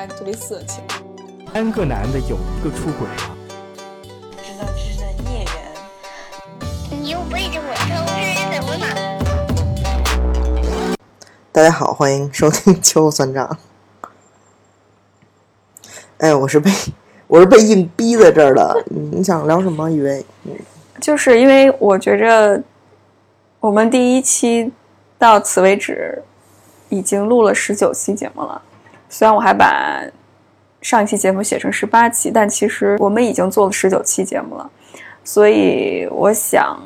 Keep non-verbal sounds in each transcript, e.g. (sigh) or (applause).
来特别色情。三个男的有一个出轨了，知道这是在孽缘。你又背着我偷吃，怎么了？大家好，欢迎收听《秋后算账》。哎，我是被我是被硬逼在这儿的。你想聊什么？以为就是因为我觉着我们第一期到此为止已经录了十九期节目了，虽然我还把上一期节目写成十八期，但其实我们已经做了十九期节目了，所以我想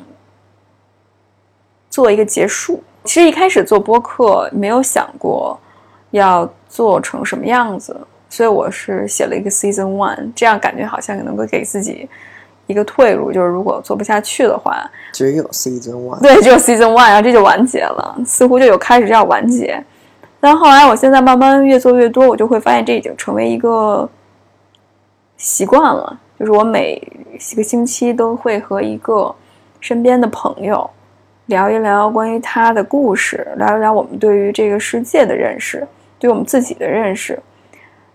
做一个结束。其实一开始做播客没有想过要做成什么样子，所以我是写了一个 season one，这样感觉好像能够给自己一个退路，就是如果做不下去的话，只有 season one？对，只有 season one，然后这就完结了，似乎就有开始要完结。但后来我现在慢慢越做越多，我就会发现这已经成为一个习惯了，就是我每一个星期都会和一个身边的朋友。聊一聊关于他的故事，聊一聊我们对于这个世界的认识，对我们自己的认识。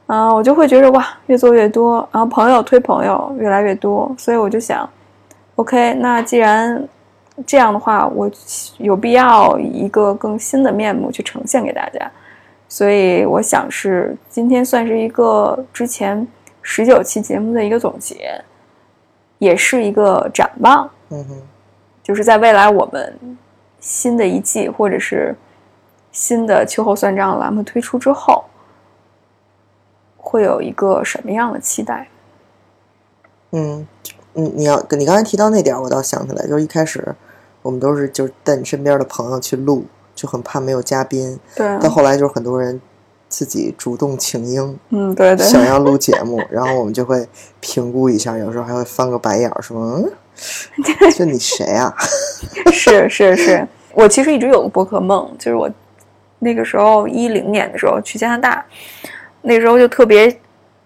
嗯、我就会觉得哇，越做越多，然后朋友推朋友越来越多，所以我就想，OK，那既然这样的话，我有必要以一个更新的面目去呈现给大家。所以我想是今天算是一个之前十九期节目的一个总结，也是一个展望。嗯哼，就是在未来我们新的一季或者是新的秋后算账栏目推出之后，会有一个什么样的期待？嗯，你你要你刚才提到那点，我倒想起来，就是一开始我们都是就是带你身边的朋友去录，就很怕没有嘉宾，对，到后来就是很多人自己主动请缨，嗯，对对，想要录节目，然后我们就会评估一下，有时候还会翻个白眼儿，说：“嗯，这你谁啊？(laughs) 是是是，我其实一直有个播客梦，就是我那个时候一零年的时候去加拿大，那时候就特别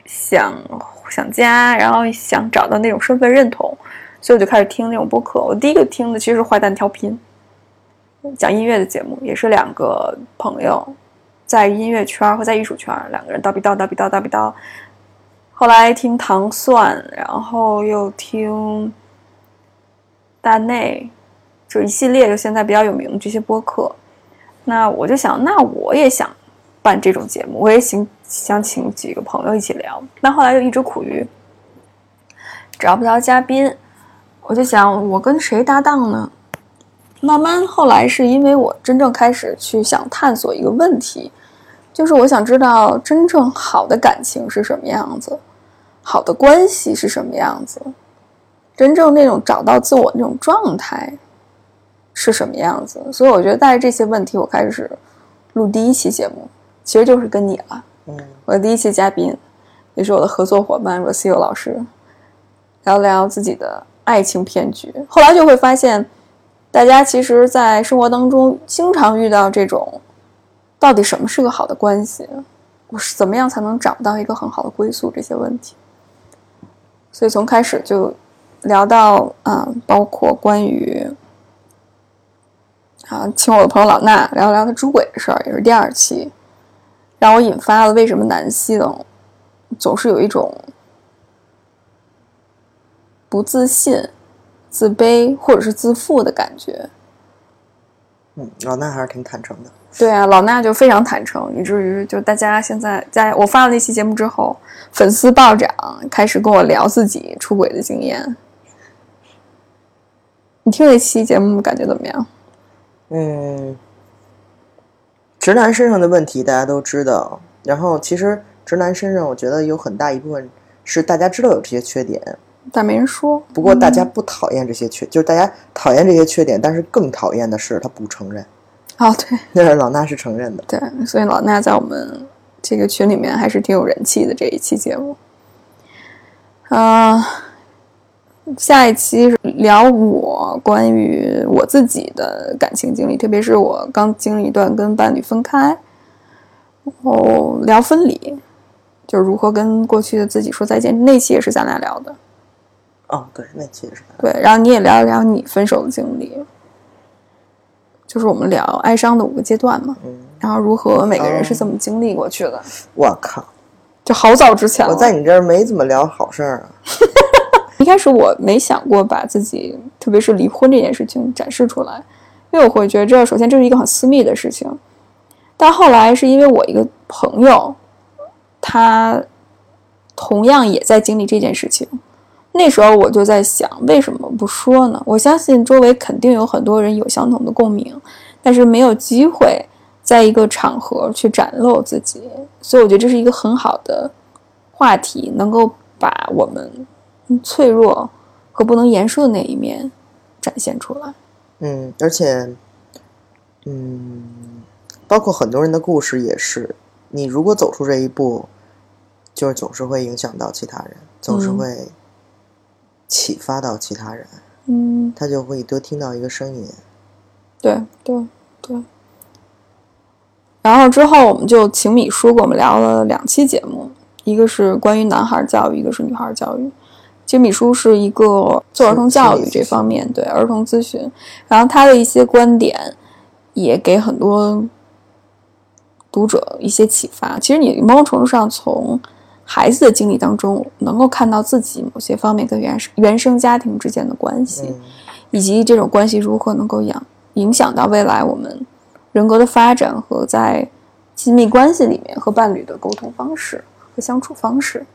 想想家，然后想找到那种身份认同，所以我就开始听那种播客。我第一个听的其实是《坏蛋调频》，讲音乐的节目，也是两个朋友在音乐圈和在艺术圈两个人叨逼叨叨逼叨叨逼叨。后来听糖蒜，然后又听大内，就一系列就现在比较有名的这些播客。那我就想，那我也想办这种节目，我也想想请几个朋友一起聊。那后来又一直苦于找不到嘉宾，我就想我跟谁搭档呢？慢慢后来是因为我真正开始去想探索一个问题，就是我想知道真正好的感情是什么样子，好的关系是什么样子，真正那种找到自我那种状态是什么样子。所以我觉得带着这些问题，我开始录第一期节目，其实就是跟你了。？”嗯我的第一期嘉宾，也是我的合作伙伴 Rocio 老师，聊聊自己的爱情骗局。后来就会发现，大家其实，在生活当中经常遇到这种，到底什么是个好的关系？我是怎么样才能找到一个很好的归宿？这些问题。所以从开始就聊到啊、包括关于啊，请我的朋友老衲聊聊他出轨的事儿，也是第二期。让我引发了为什么男性总是有一种不自信、自卑或者是自负的感觉。嗯，老衲还是挺坦诚的。对啊，老衲就非常坦诚，以至于就大家现在在我发了那期节目之后，粉丝暴涨，开始跟我聊自己出轨的经验。你听那期节目感觉怎么样？嗯，直男身上的问题大家都知道，然后其实直男身上，我觉得有很大一部分是大家知道有这些缺点，但没人说。不过大家不讨厌这些缺，就是大家讨厌这些缺点，但是更讨厌的是他不承认。哦，对但 (laughs) 是老衲是承认的。对，所以老衲在我们这个群里面还是挺有人气的这一期节目。啊、下一期是聊我关于我自己的感情经历，特别是我刚经历一段跟伴侣分开，然后聊分离，就是如何跟过去的自己说再见。那期也是咱俩聊的，哦，对，那期也是。对，然后你也聊一聊你分手的经历，就是我们聊哀伤的五个阶段嘛，嗯，然后如何每个人是怎么经历过去的。我靠，就好早之前了。我在你这儿没怎么聊好事儿啊。(laughs) 一开始我没想过把自己，特别是离婚这件事情展示出来，因为我会觉着，首先这是一个很私密的事情。但后来是因为我一个朋友，他同样也在经历这件事情，那时候我就在想，为什么不说呢？我相信周围肯定有很多人有相同的共鸣，但是没有机会在一个场合去展露自己，所以我觉得这是一个很好的话题，能够把我们脆弱和不能言说的那一面展现出来。嗯，而且，嗯，包括很多人的故事也是，你如果走出这一步，就是总是会影响到其他人，总是嗯会启发到其他人，嗯，他就会多听到一个声音。对对对。然后之后我们就请米叔给我们聊了两期节目，一个是关于男孩教育，一个是女孩教育。其实米叔是一个做儿童教育这方面对儿童咨询，然后他的一些观点也给很多读者一些启发。其实你某种程度上从孩子的经历当中，能够看到自己某些方面跟原生原生家庭之间的关系。嗯以及这种关系如何能够养影响到未来我们人格的发展和在亲密关系里面和伴侣的沟通方式和相处方式。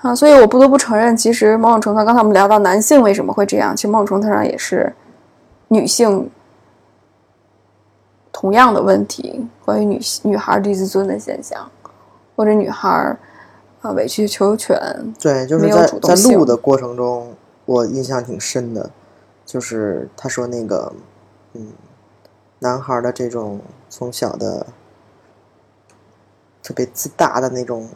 啊，所以我不得不承认，其实某种程度上，刚才我们聊到男性为什么会这样，其实某种程度上也是女性同样的问题，关于女女孩低自尊的现象，或者女孩啊委曲求全，对，就是在在录的过程中，我印象挺深的，就是他说那个，嗯，男孩的这种从小的特别自大的那种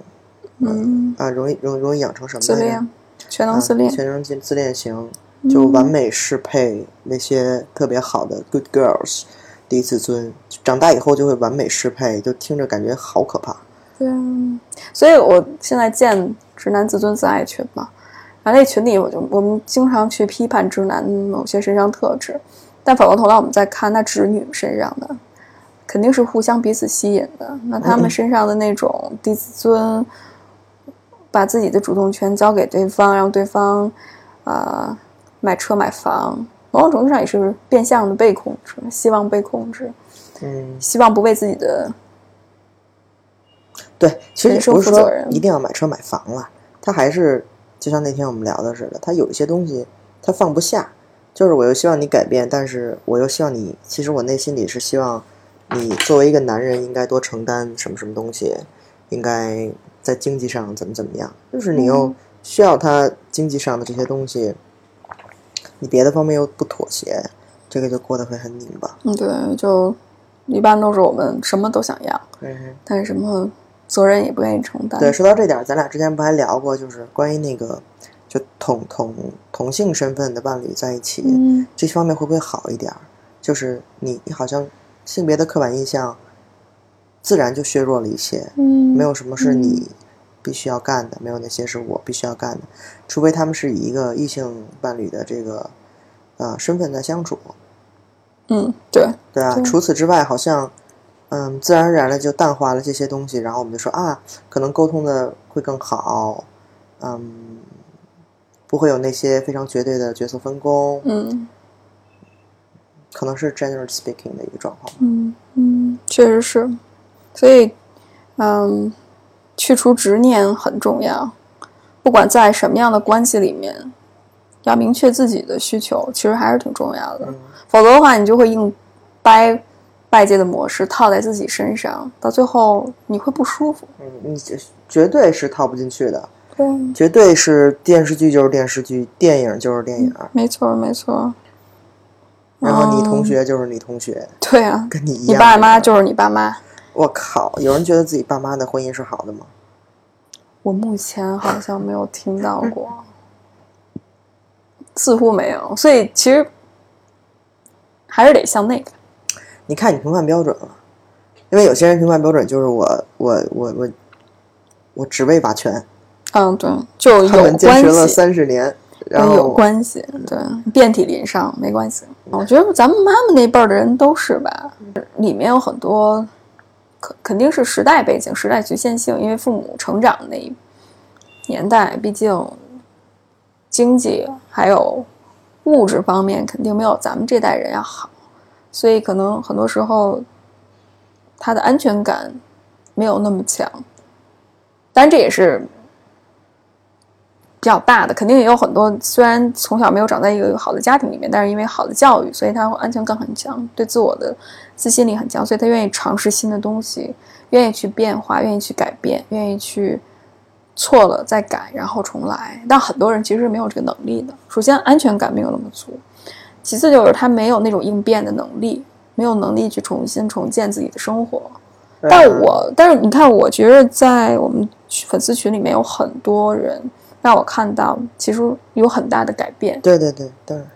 嗯，啊，容易容易容易养成什么自恋，全能自恋啊，，全能自自恋型，就完美适配那些特别好的 good girls，低自尊，长大以后就会完美适配，就听着感觉好可怕。对啊，所以我现在建直男自尊自爱群嘛，然后那群里我就我们经常去批判直男某些身上特质，但反过头来我们再看那直女身上的，肯定是互相彼此吸引的。那他们身上的那种低自尊，把自己的主动权交给对方，让对方啊、呃买车买房，某种程度上也是变相的被控制，希望被控制，嗯，希望不被自己的对，其实也不是说一定要买车买房了，他还是就像那天我们聊的似的，他有一些东西他放不下，就是我又希望你改变，但是我又希望你，其实我内心里是希望你作为一个男人应该多承担什么什么东西，应该在经济上怎么怎么样，就是你又需要他经济上的这些东西，你别的方面又不妥协，这个就过得会很拧巴。嗯，对，就一般都是我们什么都想要，嗯。但是什么责任也不愿意承担。对，说到这点儿，咱俩之前不还聊过，就是关于那个就同同同性身份的伴侣在一起，嗯这方面会不会好一点儿？就是你你好像性别的刻板印象自然就削弱了一些，嗯，没有什么是你必须要干的，没有那些是我必须要干的，除非他们是以一个异性伴侣的这个呃身份在相处，嗯，对，对啊，对除此之外，好像，嗯，自然而然的就淡化了这些东西，然后我们就说啊，可能沟通的会更好，嗯，不会有那些非常绝对的角色分工，嗯可能是 generally speaking 的一个状况。嗯嗯，确实是，所以嗯，去除执念很重要，不管在什么样的关系里面，要明确自己的需求，其实还是挺重要的。嗯否则的话，你就会硬掰外界的模式套在自己身上，到最后你会不舒服。嗯，你这绝对是套不进去的，对，绝对是电视剧就是电视剧，电影就是电影，没错没错。然后你同嗯学就是你同学，对啊，跟你一样。你爸妈就是你爸妈。(laughs) 我靠，有人觉得自己爸妈的婚姻是好的吗？我目前好像没有听到 (laughs) 过，似乎没有。所以其实还是得向内看。你看你评判标准了，因为有些人评判标准就是我我我我我只为把权，嗯，对，就有他们坚持了关系，三十年，有关系，对，遍体鳞伤没关系。我觉得咱们妈妈那辈儿的人都是吧，里面有很多肯肯定是时代背景、时代局限性，因为父母成长的那一年代，毕竟经济还有物质方面肯定没有咱们这代人要好，所以可能很多时候他的安全感没有那么强。当然，这也是比较大的，肯定也有很多。虽然从小没有长在一个好的家庭里面，但是因为好的教育，所以他安全感很强，对自我的自信力很强，所以他愿意尝试新的东西，愿意去变化，愿意去改变，愿意去错了再改，然后重来。但很多人其实是没有这个能力的。首先，安全感没有那么足；其次，就是他没有那种应变的能力，没有能力去重新重建自己的生活。但我，但是你看，我觉得在我们粉丝群里面有很多人让我看到，其实有很大的改变。对对对，当然，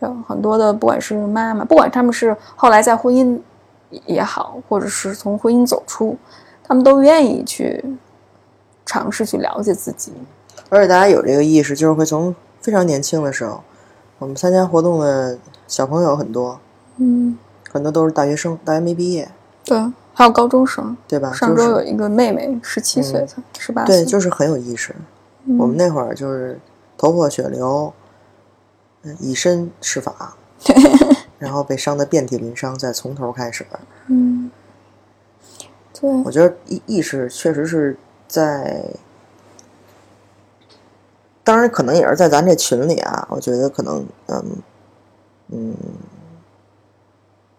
有很多的，不管是妈妈，不管他们是后来在婚姻也好，或者是从婚姻走出，他们都愿意去尝试去了解自己。而且大家有这个意识，就是会从非常年轻的时候，我们参加活动的小朋友很多，嗯，很多都是大学生，大学没毕业，对，还有高中生。对吧？上周就是有一个妹妹，十七岁才，十八岁。对，就是很有意识。嗯我们那会儿就是头破血流，嗯以身试法，(laughs) 然后被伤的遍体鳞伤，再从头开始。嗯，对，我觉得意意识确实是在，当然可能也是在咱这群里啊。我觉得可能嗯嗯，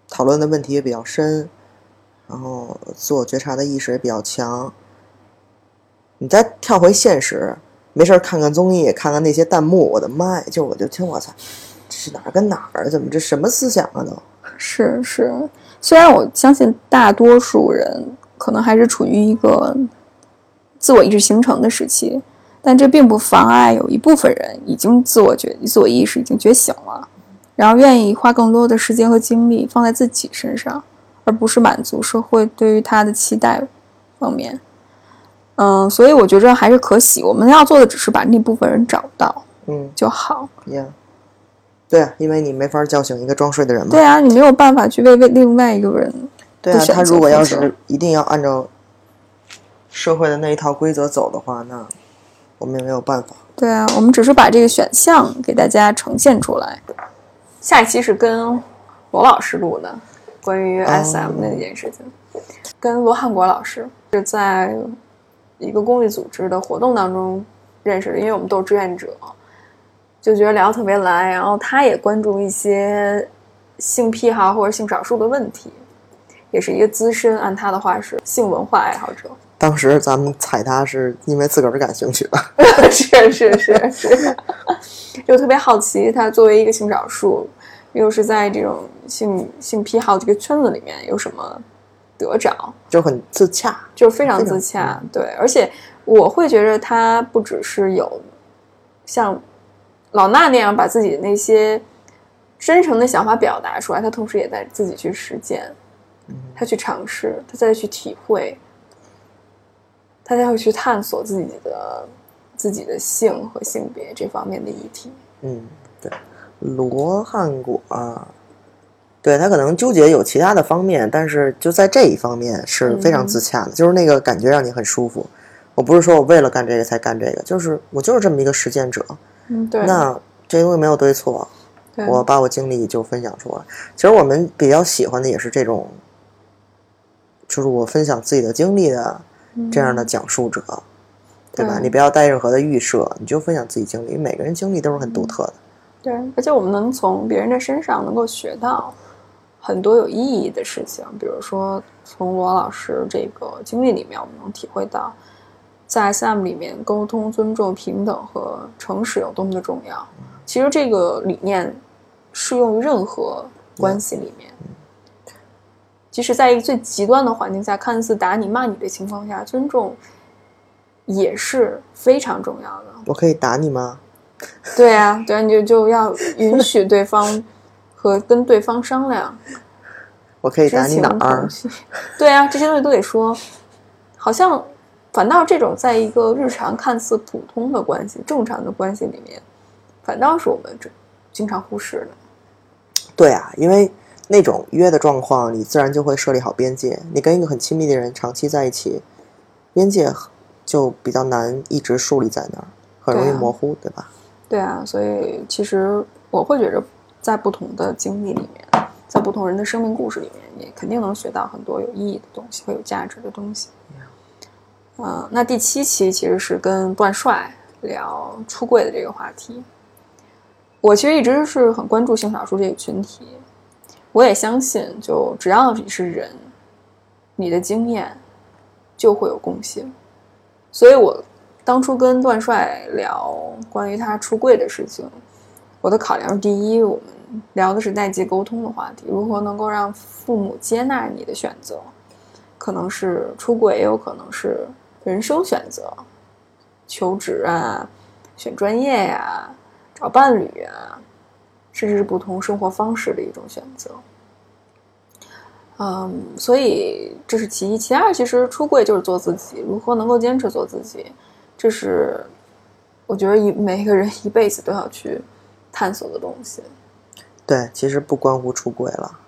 讨论的问题也比较深，然后自我觉察的意识也比较强。你再跳回现实，没事看看综艺，看看那些弹幕，我的妈呀！就我就听我操，这是哪儿跟哪儿？怎么这什么思想啊都？是是，虽然我相信大多数人可能还是处于一个自我意识形成的时期，但这并不妨碍有一部分人已经自我觉、自我意识已经觉醒了，然后愿意花更多的时间和精力放在自己身上，而不是满足社会对于他的期待方面。嗯，所以我觉着还是可喜。我们要做的只是把那部分人找到嗯就好。呀对啊，因为你没法叫醒一个装睡的人嘛。对啊，你没有办法去为为另外一个人对啊，他如果要是一定要按照社会的那一套规则走的话，那我们也没有办法。对啊，我们只是把这个选项给大家呈现出来。下一期是跟罗老师录的，关于 SM 的那件事情，跟罗汉国老师是在一个公益组织的活动当中认识的，因为我们都是志愿者，就觉得聊得特别来。然后他也关注一些性癖好或者性少数的问题，也是一个资深，按他的话是性文化爱好者。当时咱们踩他是因为自个儿感兴趣吧？是是是是，(laughs) 就特别好奇，他作为一个性少数，又是在这种性性癖好这个圈子里面有什么得着，就很自洽。就是非常自洽。对，而且我会觉得他不只是有像老衲那样把自己的那些真诚的想法表达出来，他同时也在自己去实践，他去尝试，他再去体会，他才会去探索自己的自己的性和性别这方面的议题。嗯，对，罗汉果啊，对他可能纠结有其他的方面，但是就在这一方面是非常自洽的，就是那个感觉让你很舒服。我不是说我为了干这个才干这个，就是我就是这么一个实践者。嗯，对，那这些东西没有对错，对我把我经历就分享出来。其实我们比较喜欢的也是这种，就是我分享自己的经历的这样的讲述者，对吧？对你不要带任何的预设，你就分享自己经历，每个人经历都是很独特的。对，而且我们能从别人的身上能够学到很多有意义的事情，比如说从罗老师这个经历里面，我们能体会到，在 SM 里面沟通、尊重、平等和诚实有多么的重要。其实这个理念适用于任何关系里面。即使在一个最极端的环境下，看似打你、骂你的情况下，尊重也是非常重要的。我可以打你吗？对啊，对啊，你就就要允许对方和跟对方商量我可以打你哪。对啊，这些东西都得说。好像反倒这种在一个日常看似普通的关系、正常的关系里面，反倒是我们这经常忽视的。对啊，因为那种约的状况，你自然就会设立好边界。你跟一个很亲密的人长期在一起，边界就比较难一直树立在那儿，很容易模糊，对吧？对啊，所以其实我会觉着，在不同的经历里面，在不同人的生命故事里面，你肯定能学到很多有意义的东西和有价值的东西。嗯、那第七期其实是跟段帅聊出柜的这个话题。我其实一直是很关注性少数这个群体，我也相信，就只要你是人，你的经验就会有共性。所以我当初跟段帅聊关于他出柜的事情，我的考量是：第一，我们聊的是代际沟通的话题，如何能够让父母接纳你的选择，可能是出轨，也有可能是人生选择，求职啊，选专业呀、找伴侣啊，甚至是不同生活方式的一种选择。嗯，所以这是其一，其二，其实出柜就是做自己，如何能够坚持做自己，这是我觉得一每个人一辈子都要去探索的东西。对，其实不关乎出轨了。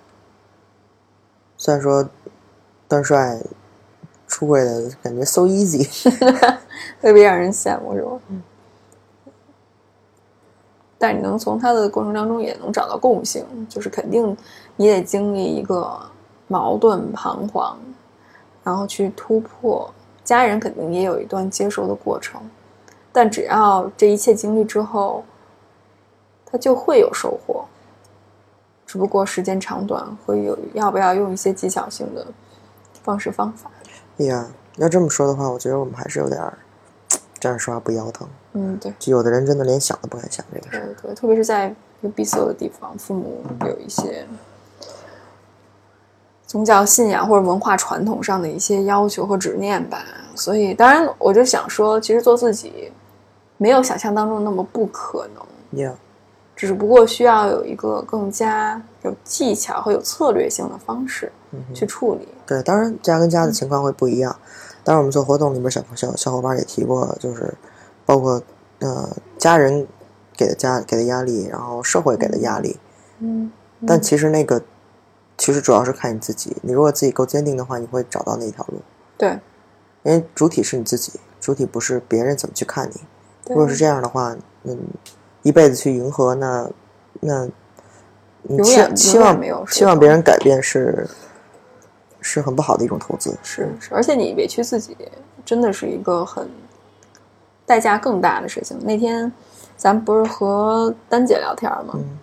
虽然说段帅出轨的感觉 so easy，特别让人羡慕，是吧？但你能从他的过程当中也能找到共性，就是肯定你得经历一个矛盾彷徨，然后去突破。家人肯定也有一段接受的过程，但只要这一切经历之后，他就会有收获。只不过时间长短会有要不要用一些技巧性的方式方法。哎呀，要这么说的话，我觉得我们还是有点儿 (tsk) 站着说话不腰疼。嗯，对。就有的人真的连想都不敢想这个事对儿。对，特别是在一个闭塞的地方，父母有一些宗教信仰或者文化传统上的一些要求和执念吧。所以，当然，我就想说，其实做自己没有想象当中那么不可能，呀，只不过需要有一个更加有技巧和有策略性的方式去处理。对，当然家跟家的情况会不一样。当然，我们做活动里面小小小伙伴也提过，就是包括呃家人给的家给的压力，然后社会给的压力。嗯，但其实那个其实主要是看你自己。你如果自己够坚定的话，你会找到那一条路。对，因为主体是你自己，主体不是别人怎么去看你。如果是这样的话，嗯，一辈子去迎合，那那你期期望没有收期望别人改变是是很不好的一种投资。是是，而且你委屈自己，真的是一个很代价更大的事情。那天咱们不是和丹姐聊天吗？嗯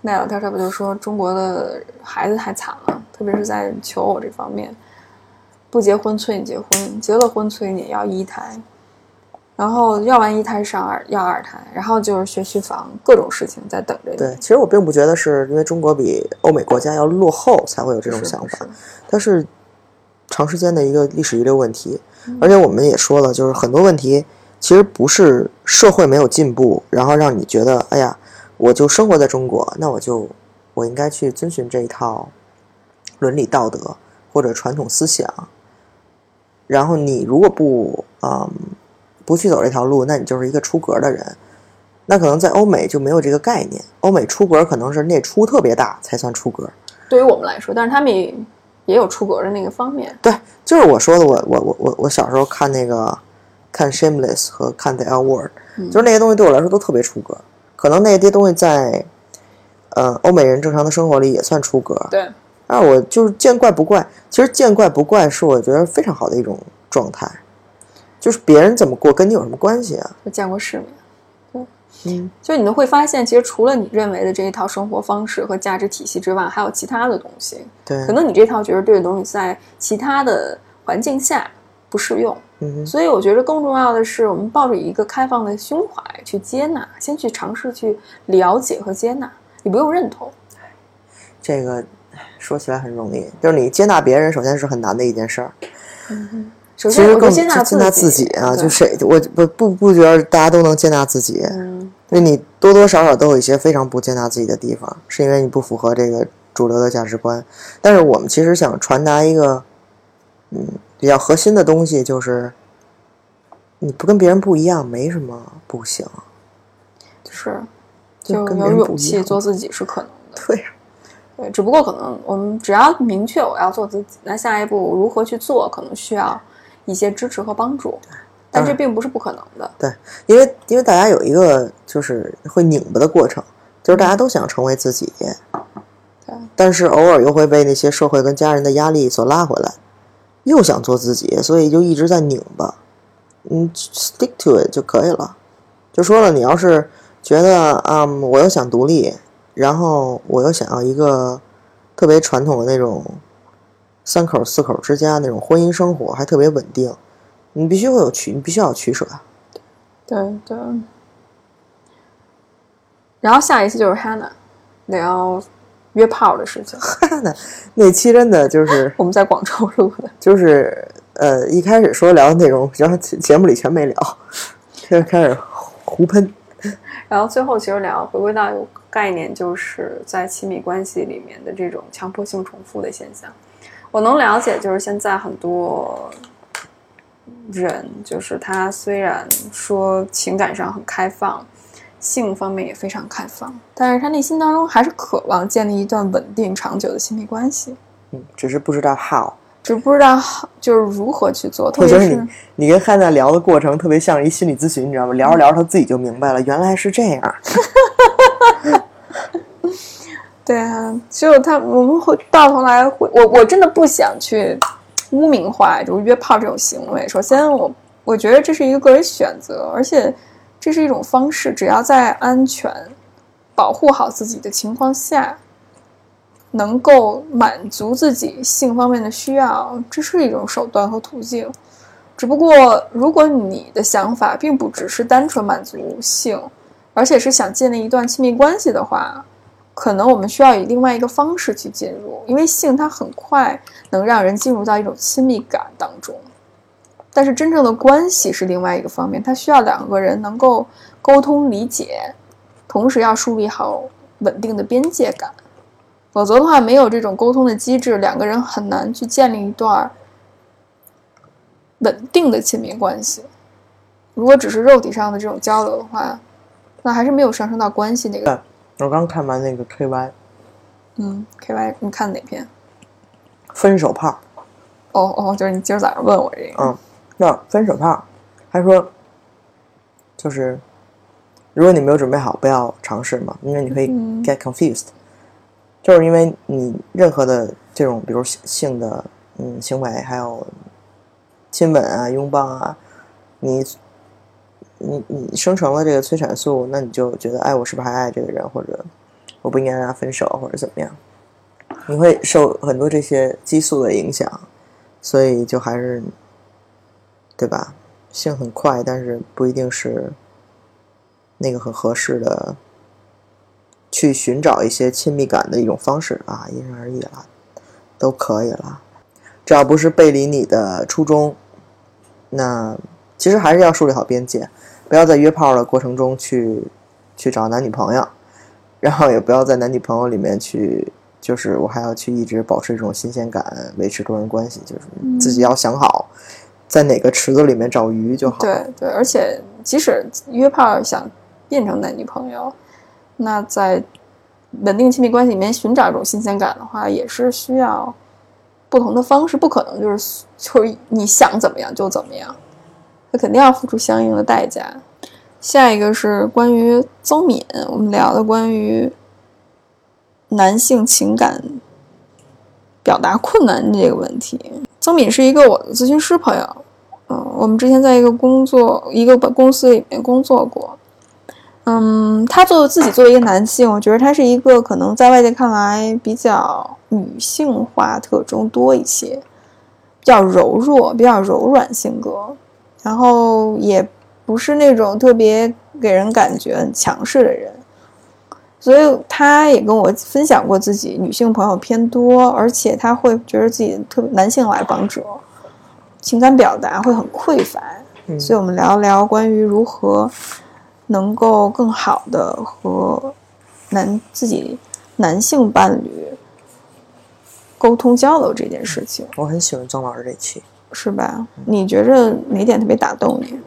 那聊天，她不就说中国的孩子太惨了，特别是在求偶这方面，不结婚催你结婚，结了婚催你要一胎，然后要完一胎上二要二胎，然后就是学区房，各种事情在等着你。对，其实我并不觉得是因为中国比欧美国家要落后才会有这种想法是，它是长时间的一个历史遗留问题。嗯而且我们也说了，就是很多问题其实不是社会没有进步，然后让你觉得，哎呀，我就生活在中国，那我就我应该去遵循这一套伦理道德或者传统思想。然后你如果不嗯不去走这条路，那你就是一个出格的人。那可能在欧美就没有这个概念，欧美出格可能是那出特别大才算出格。对于我们来说，但是他们也也有出格的那个方面。对，就是我说的，我我我我我小时候看那个看 Shameless 和看 The L Word，、就是那些东西对我来说都特别出格。可能那些东西在呃欧美人正常的生活里也算出格，对，但是我就是见怪不怪。其实见怪不怪是我觉得非常好的一种状态，就是别人怎么过跟你有什么关系啊？就见过世面。嗯，就你们会发现，其实除了你认为的这一套生活方式和价值体系之外，还有其他的东西。对，可能你这套觉得对的东西，在其他的环境下不适用。嗯哼，所以我觉得更重要的是，我们抱着一个开放的胸怀去接纳，先去尝试去了解和接纳，你不用认同。这个说起来很容易，就是你接纳别人，首先是很难的一件事儿。首先，其实更接纳接纳自己啊，就谁我不不不觉得大家都能接纳自己，嗯，因为你多多少少都有一些非常不接纳自己的地方，是因为你不符合这个主流的价值观。但是我们其实想传达一个，嗯，比较核心的东西，就是你不跟别人不一样，没什么不行。就是，就有勇气做自己是可能的。对呀，对，只不过可能我们只要明确我要做自己，那下一步如何去做，可能需要一些支持和帮助，但这并不是不可能的。对，因为因为大家有一个就是会拧巴的过程，就是大家都想成为自己，对，但是偶尔又会被那些社会跟家人的压力所拉回来，又想做自己，所以就一直在拧巴。嗯，stick to it 就可以了。就说了，你要是觉得啊、嗯我又想独立，然后我又想要一个特别传统的那种三口四口之家那种婚姻生活，还特别稳定，你必须会有取，你必须要取舍。对对。然后下一次就是 Hannah 聊约炮的事情，那 (laughs) 那期真的就是 (laughs) 我们在广州录的。就是呃，一开始说聊的内容，然后节节目里全没聊，现在开始胡喷。然后最后其实聊回归到一个概念，就是在亲密关系里面的这种强迫性重复的现象。我能了解，就是现在很多人，就是他虽然说情感上很开放，性方面也非常开放，但是他内心当中还是渴望建立一段稳定长久的亲密关系，嗯，只是不知道 how。只不知道就是如何去做，特我觉别是得你你跟汉娜聊的过程特别像一心理咨询，你知道吗？聊着聊着，他自己就明白了，原来是这样。(laughs) 对啊，就他，我们会到头来会，我我真的不想去污名化就是约炮这种行为。首先我，我觉得这是一个个人选择，而且这是一种方式，只要在安全、保护好自己的情况下，能够满足自己性方面的需要，这是一种手段和途径。只不过，如果你的想法并不只是单纯满足性，而且是想建立一段亲密关系的话，可能我们需要以另外一个方式去进入，因为性它很快能让人进入到一种亲密感当中，但是真正的关系是另外一个方面，它需要两个人能够沟通理解，同时要树立好稳定的边界感，否则的话，没有这种沟通的机制，两个人很难去建立一段稳定的亲密关系。如果只是肉体上的这种交流的话，那还是没有上升到关系那个。我刚看完那个 KY 嗯，K Y，你看哪篇？分手炮，哦哦，就是你今儿早上问我这个。嗯，那分手炮，他说就是如果你没有准备好，不要尝试嘛，因为你可以嗯 get confused，、就是因为你任何的这种，比如性性的嗯行为，还有亲吻啊、拥抱啊，你你你生成了这个催产素，那你就觉得，哎，我是不是还爱这个人，或者我不应该跟他分手，或者怎么样？你会受很多这些激素的影响，所以就还是，对吧？性很快，但是不一定是那个很合适的，去寻找一些亲密感的一种方式啊，因人而异了，都可以了。只要不是背离你的初衷，那其实还是要树立好边界，不要在约炮的过程中去去找男女朋友，然后也不要在男女朋友里面去，就是我还要去一直保持这种新鲜感，维持多人关系，就是自己要想好，在哪个池子里面找鱼就好。对对，而且即使约炮想变成男女朋友，那在稳定亲密关系里面寻找一种新鲜感的话，也是需要不同的方式，不可能就是就是你想怎么样就怎么样，他肯定要付出相应的代价。下一个是关于曾敏，我们聊的关于男性情感表达困难这个问题。曾敏是一个我的咨询师朋友，嗯，我们之前在一个工作一个公司里面工作过。嗯，他作为自己作为一个男性，我觉得他是一个可能在外界看来比较女性化特征多一些，比较柔弱、比较柔软性格，然后也不是那种特别给人感觉很强势的人。所以他也跟我分享过自己女性朋友偏多，而且他会觉得自己特别男性来访者，情感表达会很匮乏。嗯所以我们聊聊关于如何能够更好的和男自己男性伴侣沟通交流这件事情，我很喜欢曾老师这期，是吧？你觉着哪点特别打动你？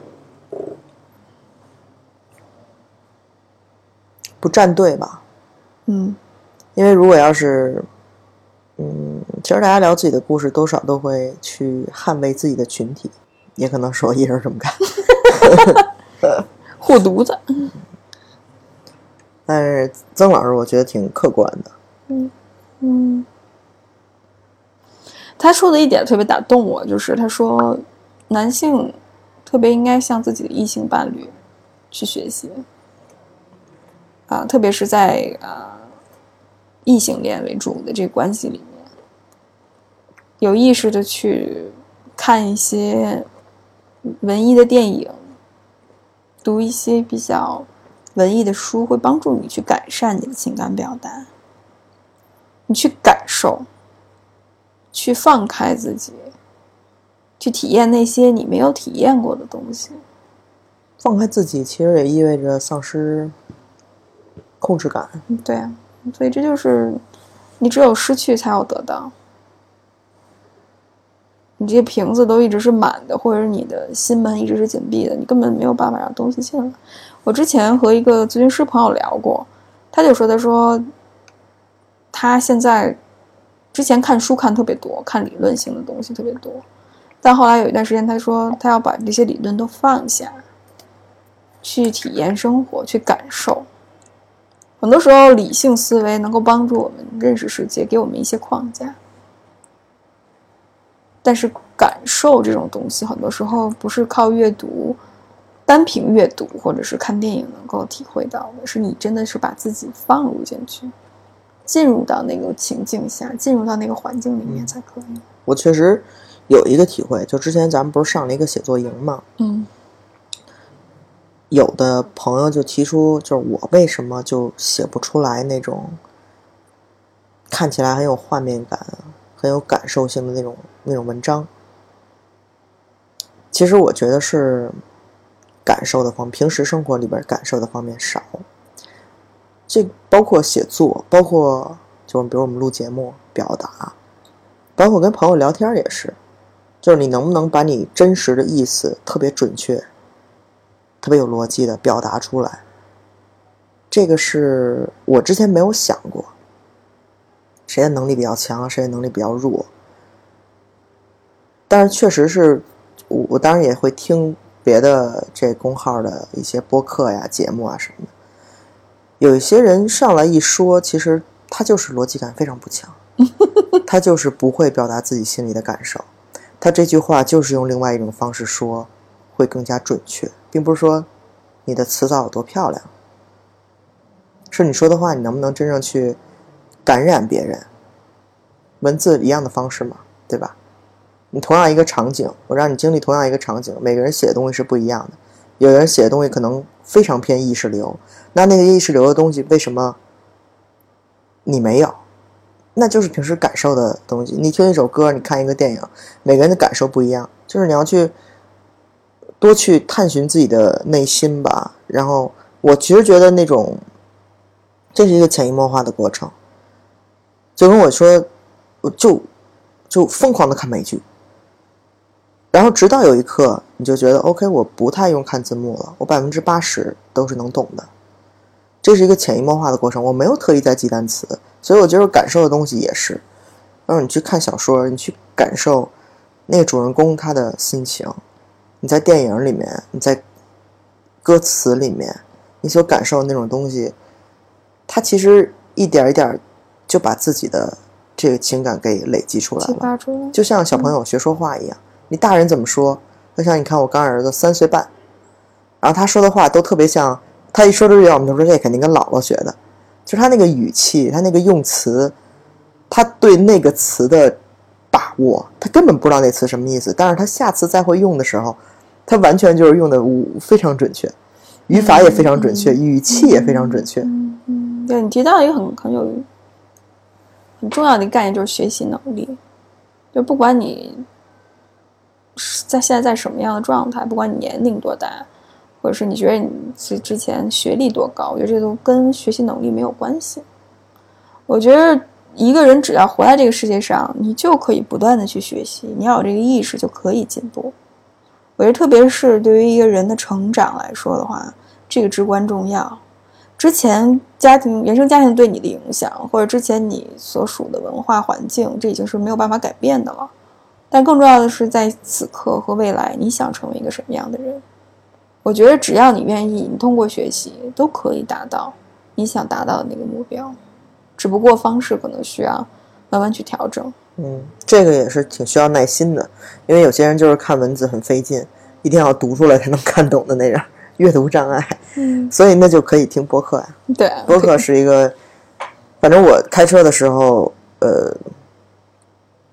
不站队吧，嗯因为如果要是，嗯，其实大家聊自己的故事，多少都会去捍卫自己的群体，也可能是我一人这么干。(laughs) 护犊子。(laughs) 但是曾老师，我觉得挺客观的。嗯，他说的一点特别打动我，就是他说，男性特别应该向自己的异性伴侣去学习，啊，特别是在啊异性恋为主的这个关系里面，有意识的去看一些文艺的电影，读一些比较文艺的书，会帮助你去改善你的情感表达。你去感受，去放开自己，去体验那些你没有体验过的东西。放开自己，其实也意味着丧失控制感。对啊，所以这就是你只有失去才有得到。你这些瓶子都一直是满的，或者是你的心门一直是紧闭的，你根本没有办法让东西进来。我之前和一个咨询师朋友聊过，他就说：“他说他现在之前看书看特别多，看理论性的东西特别多，但后来有一段时间，他说他要把这些理论都放下，去体验生活，去感受。很多时候，理性思维能够帮助我们认识世界，给我们一些框架。但是感受这种东西，很多时候不是靠阅读，单凭阅读或者是看电影能够体会到的，是你真的是把自己放入进去，进入到那个情境下，进入到那个环境里面才可以。我确实有一个体会，就之前咱们不是上了一个写作营嘛，嗯有的朋友就提出，就是我为什么就写不出来那种看起来很有画面感、很有感受性的那种那种文章。其实我觉得是感受的方，平时生活里边感受的方面少。这包括写作，包括就比如我们录节目表达，包括跟朋友聊天也是，就是你能不能把你真实的意思特别准确、特别有逻辑的表达出来。这个是我之前没有想过，谁的能力比较强，谁的能力比较弱。但是确实是，我我当然也会听别的这公号的一些播客呀、节目啊什么的。有一些人上来一说，其实他就是逻辑感非常不强，(laughs) 他就是不会表达自己心里的感受，他这句话就是用另外一种方式说，会更加准确，并不是说你的词藻有多漂亮，是你说的话你能不能真正去感染别人，文字一样的方式嘛，对吧？你同样一个场景，我让你经历同样一个场景，每个人写的东西是不一样的。有人写的东西可能非常偏意识流，那那个意识流的东西为什么你没有？那就是平时感受的东西。你听一首歌，你看一个电影，每个人的感受不一样，就是你要去多去探寻自己的内心吧。然后，我其实觉得那种这是一个潜移默化的过程。就跟我说，我就就疯狂的看美剧。然后直到有一刻，你就觉得 OK，我不太用看字幕了，我百分之八十都是能懂的。这是一个潜移默化的过程，我没有特意在记单词，所以我觉得感受的东西也是。然后你去看小说，你去感受那个主人公他的心情，你在电影里面，你在歌词里面，你所感受的那种东西，它其实一点一点就把自己的这个情感给累积出来了。就像小朋友学说话一样，你大人怎么说？就像你看我干儿子三岁半，然后他说的话都特别像，他一说这句话，我们就说这肯定跟姥姥学的，就是他那个语气，他那个用词，他对那个词的把握，他根本不知道那词什么意思，但是他下次再会用的时候，他完全就是用的非常准确，语法也非常准确，语气也非常准确。嗯，对你提到一个很很有很重要的概念，就是学习能力。就不管你是在现在在什么样的状态，不管你年龄多大，或者是你觉得你之之前学历多高，我觉得这都跟学习能力没有关系。我觉得一个人只要活在这个世界上，你就可以不断的去学习，你要有这个意识就可以进步。我觉得特别是对于一个人的成长来说的话，这个至关重要。之前家庭原生家庭对你的影响，或者之前你所属的文化环境，这已经是没有办法改变的了。但更重要的是，在此刻和未来，你想成为一个什么样的人？我觉得只要你愿意，你通过学习都可以达到你想达到的那个目标，只不过方式可能需要慢慢去调整。嗯，这个也是挺需要耐心的，因为有些人就是看文字很费劲，一定要读出来才能看懂的那种，(laughs) 阅读障碍。嗯，所以那就可以听播客呀、对，播客是一个，反正我开车的时候，呃，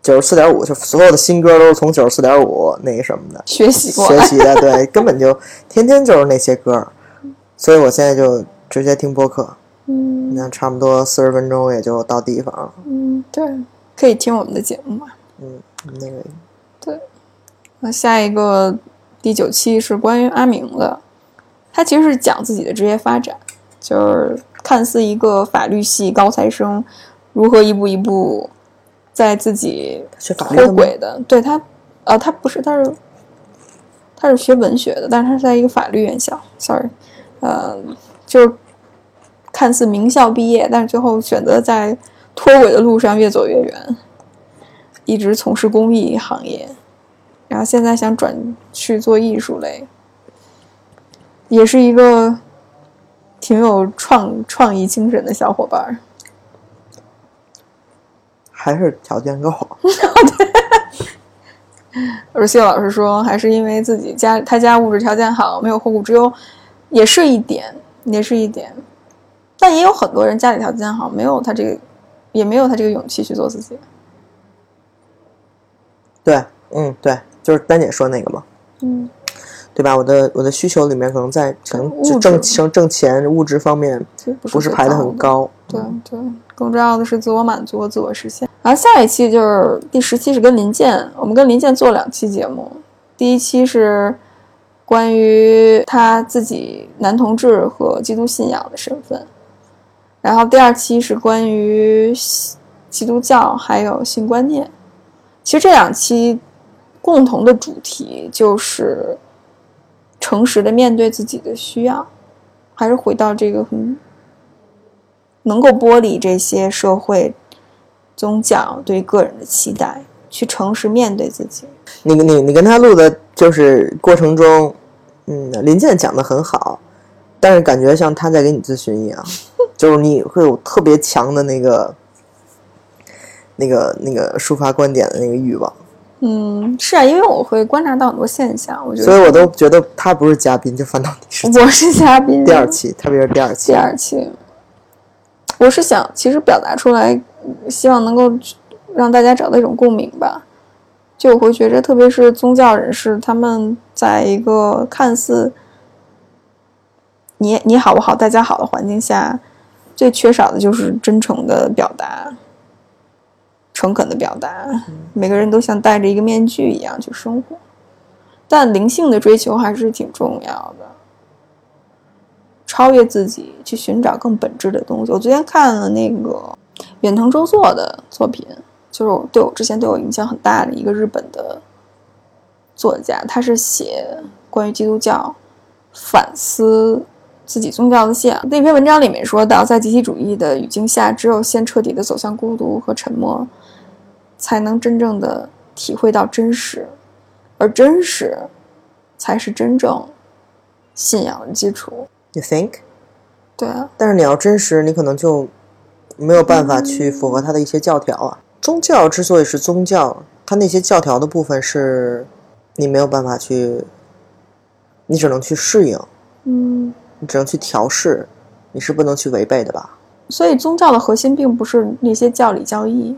九十四点五，就所有的新歌都是从九十四点五那个什么的。学习过。学。习的，对，(laughs) 根本就天天就是那些歌，所以我现在就直接听播客，嗯。那差不多四十分钟也就到地方了。嗯，对，可以听我们的节目嘛。嗯，那个那下一个第九期是关于阿明的，他其实是讲自己的职业发展，就是看似一个法律系高材生，如何一步一步在自己脱？轨的。对他，呃，他不是，他是他是学文学的，但是他是在一个法律院校，sorry，呃，就是看似名校毕业，但是最后选择在脱轨的路上越走越远，一直从事公益行业，然后现在想转去做艺术类，也是一个挺有创创意精神的小伙伴儿。还是条件够？(laughs) 而谢老师说，还是因为自己家他家物质条件好，没有后顾之忧，也是一点，也是一点。但也有很多人家里条件好，没有他这个，也没有他这个勇气去做自己。对，嗯，对，就是丹姐说那个嘛，嗯，对吧？我的我的需求里面可能在可能就挣挣挣钱物质方面不是最不是排的很。高。对对，更重要的是自我满足和自我实现。然后下一期就是第十期是跟林健，我们跟林健做两期节目，第一期是关于他自己男同志和基督信仰的身份，然后第二期是关于基督教还有性观念。其实这两期共同的主题就是诚实的面对自己的需要，还是回到这个很能够剥离这些社会、宗教对个人的期待，去诚实面对自己。你你你跟他录的就是过程中，嗯，林健讲的很好，但是感觉像他在给你咨询一样，就是你会有特别强的那个、那个、那个抒发观点的那个欲望，嗯，是啊，因为我会观察到很多现象，我觉得，所以我都觉得他不是嘉宾，就反倒你是我是嘉宾，第二期，特别是第二期。第，二期，我是想其实表达出来，希望能够让大家找到一种共鸣吧。就我会觉着，特别是宗教人士，他们在一个看似你你好不好大家好的环境下，最缺少的就是真诚的表达、诚恳的表达。每个人都像戴着一个面具一样去生活，但灵性的追求还是挺重要的。超越自己，去寻找更本质的东西。我昨天看了那个远藤周作的作品，就是我对我之前对我影响很大的一个日本的作家，他是写关于基督教反思自己宗教的信仰。那篇文章里面说到，在集体主义的语境下，只有先彻底的走向孤独和沉默，才能真正的体会到真实，而真实才是真正信仰的基础。，you think？对啊，但是你要真实，你可能就没有办法去符合他的一些教条啊。宗教之所以是宗教，它那些教条的部分是你没有办法去，你只能去适应，嗯，你只能去调试，你是不能去违背的吧？所以宗教的核心并不是那些教理教义，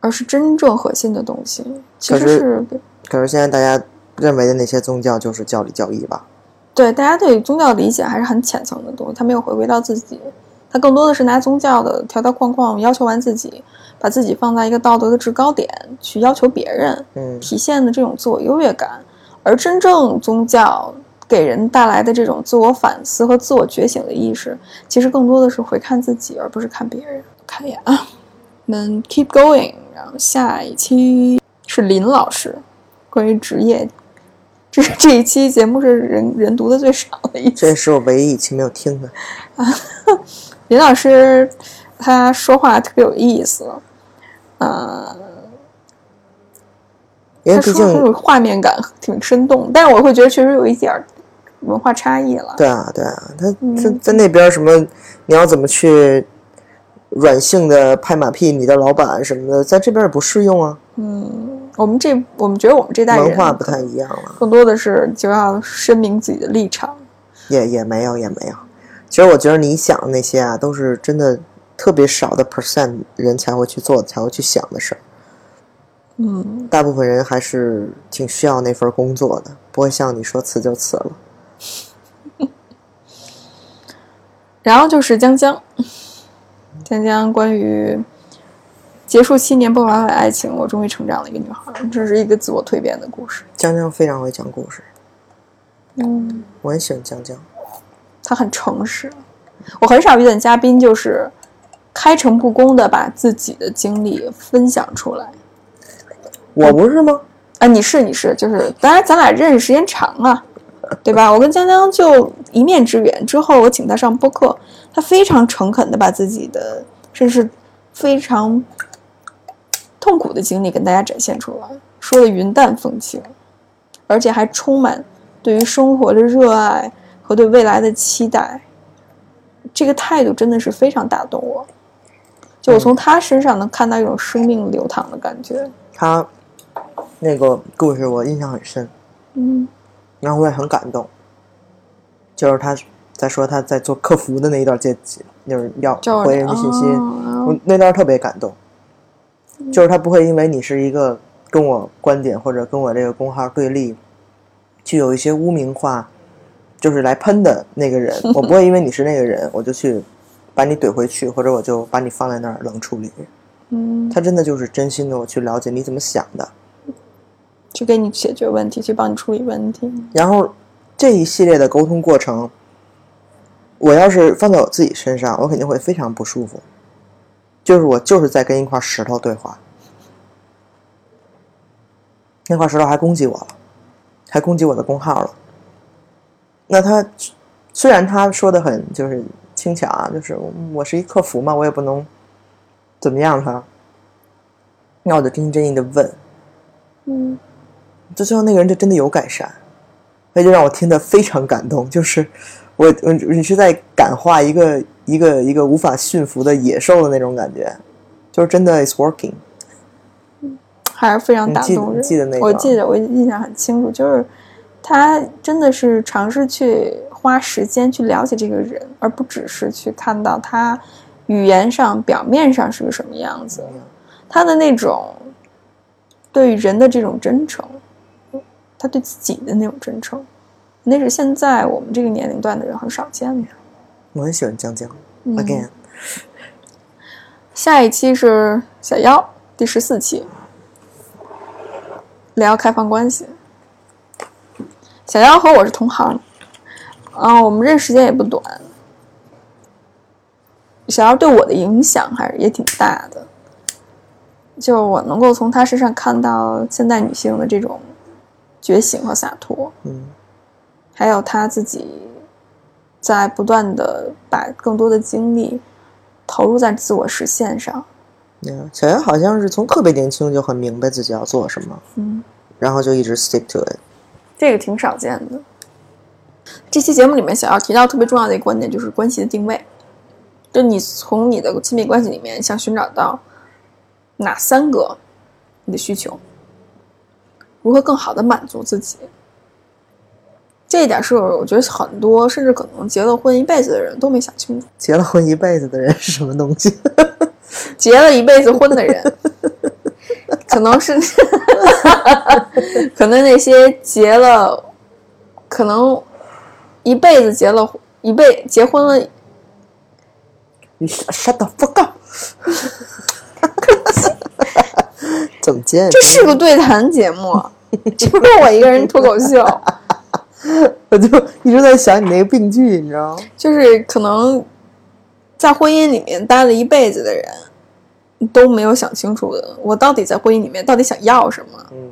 而是真正核心的东西，其实可是是可是现在大家认为的那些宗教就是教理教义吧？对大家对宗教的理解还是很浅层的东西，他没有回归到自己，他更多的是拿宗教的条条框框要求完自己，把自己放在一个道德的制高点去要求别人，嗯，体现的这种自我优越感，而真正宗教给人带来的这种自我反思和自我觉醒的意识，其实更多的是回看自己，而不是看别人。看一眼啊，我们 keep going，然后下一期是林老师关于职业这是这一期节目是人人读的最少的一期。这是我唯一一期没有听的。林老师他说话特别有意思，呃，因为毕他说很有竟，画面感，挺生动，但是我会觉得确实有一点儿文化差异了。对啊，对啊，他嗯在在那边什么，你要怎么去软性的拍马屁，你的老板什么的，在这边也不适用啊，嗯我们这我们觉得我们这代人文化不太一样了，更多的是就要声明自己的立场。也也没有也没有。其实我觉得你想的那些啊，都是真的特别少的 percent 人才会去做、才会去想的事儿。嗯，大部分人还是挺需要那份工作的，不会像你说辞就辞了。(laughs) 然后就是江江，江江关于结束七年不完美爱情，我终于成长了一个女孩，这是一个自我蜕变的故事。江江非常会讲故事，嗯，我很喜欢江江。她很诚实，我很少遇见嘉宾就是开诚布公的把自己的经历分享出来。我不是吗？啊，你是你是，就是当然咱俩认识时间长啊，对吧？我跟江江就一面之缘，之后我请他上播客，他非常诚恳的把自己的甚至非常痛苦的经历跟大家展现出来，说的云淡风轻，而且还充满对于生活的热爱和对未来的期待。这个态度真的是非常打动我，就我从他身上能看到一种生命流淌的感觉。他那个故事我印象很深，嗯。然后我也很感动。就是他在说他在做客服的那一段接，就是要回人家信息，哦我那段特别感动。就是他不会因为你是一个跟我观点或者跟我这个公号对立，去有一些污名化，就是来喷的那个人，(laughs) 我不会因为你是那个人，我就去把你怼回去，或者我就把你放在那儿冷处理。嗯，他真的就是真心的，我去了解你怎么想的。去给你解决问题，去帮你处理问题。然后这一系列的沟通过程，我要是放在我自己身上，我肯定会非常不舒服。就是我就是在跟一块石头对话，那块石头还攻击我了，还攻击我的工号了。那他虽然他说的很就是轻巧啊，就是我是一客服嘛，我也不能怎么样他。那我就真心真意的问，嗯，就最后那个人就真的有改善，那就让我听得非常感动。就是我我你是在感化一个一个一个无法驯服的野兽的那种感觉，就是真的 is working。还是非常打动人。记得那个我记得，我印象很清楚，就是他真的是尝试去花时间去了解这个人，而不只是去看到他语言上、表面上是个什么样子。他的那种对于人的这种真诚，他对自己的那种真诚，那是现在我们这个年龄段的人很少见的。我很喜欢江江、嗯 again。下一期是小妖，第十四期，聊开放关系。小妖和我是同行，啊，我们认识时间也不短。小妖对我的影响还是也挺大的，就我能够从他身上看到现代女性的这种觉醒和洒脱，嗯，还有他自己在不断的把更多的精力投入在自我实现上。嗯小杨好像是从特别年轻就很明白自己要做什么，嗯，然后就一直 stick to it。这个挺少见的。这期节目里面，小姚提到特别重要的一个观点，就是关系的定位。就你从你的亲密关系里面，想寻找到哪三个你的需求，如何更好的满足自己。这一点是我觉得很多，甚至可能结了婚一辈子的人都没想清楚。结了婚一辈子的人是什么东西？(laughs) 结了一辈子婚的人，可能是，(laughs) 可能那些结了，可能一辈子结了一辈结婚了，你 shut the fuck up！(laughs) 怎么接？这是个对谈节目，(laughs) 这不是我一个人脱口秀，(laughs) 我就一直在想你那个病句，你知道吗？就是可能在婚姻里面待了一辈子的人。都没有想清楚的，我到底在婚姻里面到底想要什么？嗯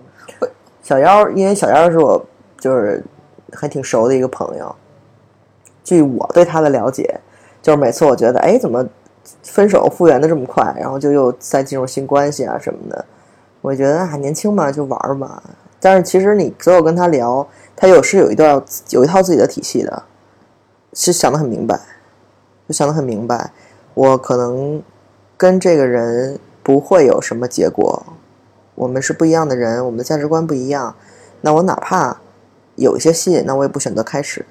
小妖，因为小妖是我就是还挺熟的一个朋友。据我对他的了解，就是每次我觉得，哎，怎么分手复原的这么快，然后就又再进入新关系啊什么的，我觉得啊，年轻嘛，就玩嘛。但是其实你所有跟他聊，他有是有一段有一套自己的体系的，是想得很明白，就想得很明白。我可能跟这个人不会有什么结果，我们是不一样的人，我们的价值观不一样。那我哪怕有一些吸引，那我也不选择开始。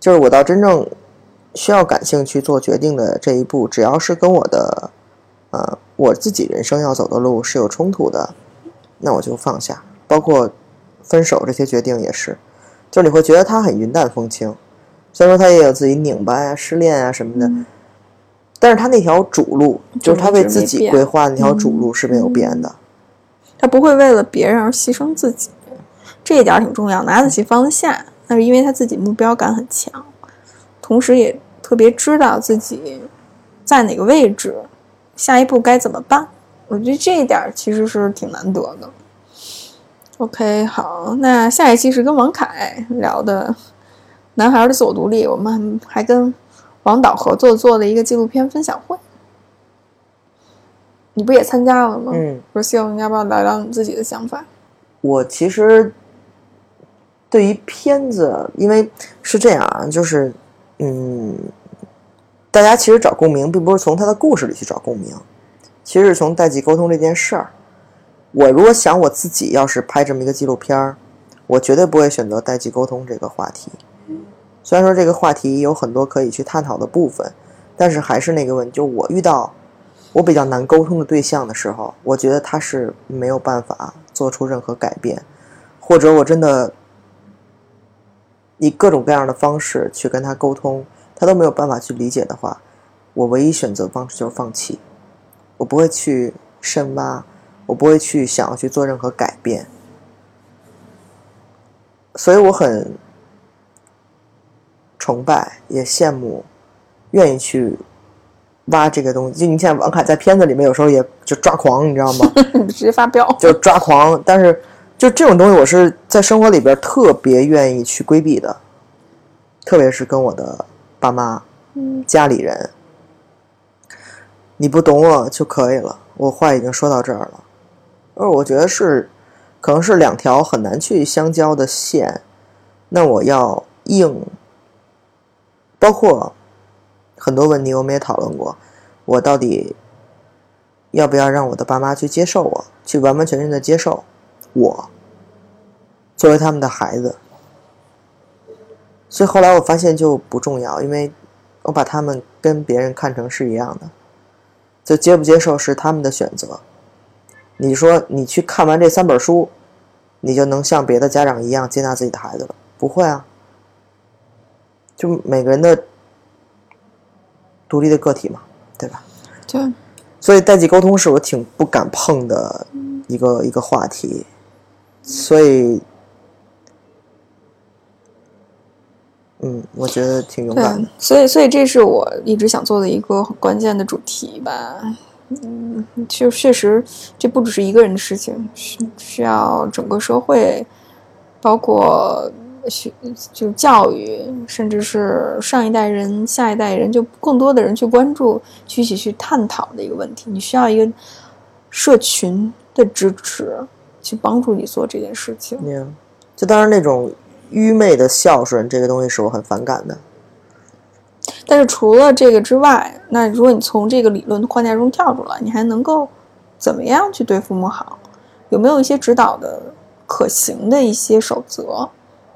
就是我到真正需要感兴趣做决定的这一步，只要是跟我的呃我自己人生要走的路是有冲突的，那我就放下。包括分手这些决定也是，就是你会觉得他很云淡风轻，虽然说他也有自己拧巴呀、失恋啊什么的，但是他那条主路，就是他为自己规划那条主路是没有变的。他不会为了别人而牺牲自己，这一点挺重要，拿得起放得下。那是因为他自己目标感很强，同时也特别知道自己在哪个位置，下一步该怎么办。我觉得这一点其实是挺难得的。OK，好，那下一期是跟王凯聊的男孩的自我独立，我们还跟王导合作做了一个纪录片分享会。你不也参加了吗？嗯，不是，希望你要不要聊聊你自己的想法？我其实对于片子，因为是这样啊，就是嗯，大家其实找共鸣，并不是从他的故事里去找共鸣，其实是从代际沟通这件事儿。我如果想我自己要是拍这么一个纪录片儿，我绝对不会选择代际沟通这个话题。虽然说这个话题有很多可以去探讨的部分，但是还是那个问题，就我遇到我比较难沟通的对象的时候，我觉得他是没有办法做出任何改变，或者我真的以各种各样的方式去跟他沟通，他都没有办法去理解的话，我唯一选择方式就是放弃，我不会去深挖。我不会去想要去做任何改变，所以我很崇拜，也羡慕，愿意去挖这个东西。就你像王凯在片子里面，有时候也就抓狂，你知道吗？(laughs) 直接发飙，就抓狂。但是就这种东西，我是在生活里边特别愿意去规避的，特别是跟我的爸妈、家里人。你不懂我就可以了，我话已经说到这儿了。而我觉得是，可能是两条很难去相交的线。那我要硬，包括很多问题我们也讨论过，我到底要不要让我的爸妈去接受我，去完完全全的接受我作为他们的孩子？所以后来我发现就不重要，因为我把他们跟别人看成是一样的，就接不接受是他们的选择。你说你去看完这三本书，你就能像别的家长一样接纳自己的孩子了？不会啊，就每个人的独立的个体嘛，对吧？对，所以代际沟通是我挺不敢碰的一个一个话题，所以，嗯，我觉得挺勇敢的。，所以所以这是我一直想做的一个很关键的主题吧。嗯，就确实这不只是一个人的事情，需需要整个社会，包括学就教育，甚至是上一代人、下一代人，就更多的人去关注、去一起去探讨的一个问题。你需要一个社群的支持，去帮助你做这件事情。Yeah，就当然那种愚昧的孝顺这个东西是我很反感的。但是除了这个之外，那如果你从这个理论框架中跳出来，你还能够怎么样去对父母好？有没有一些指导的可行的一些守则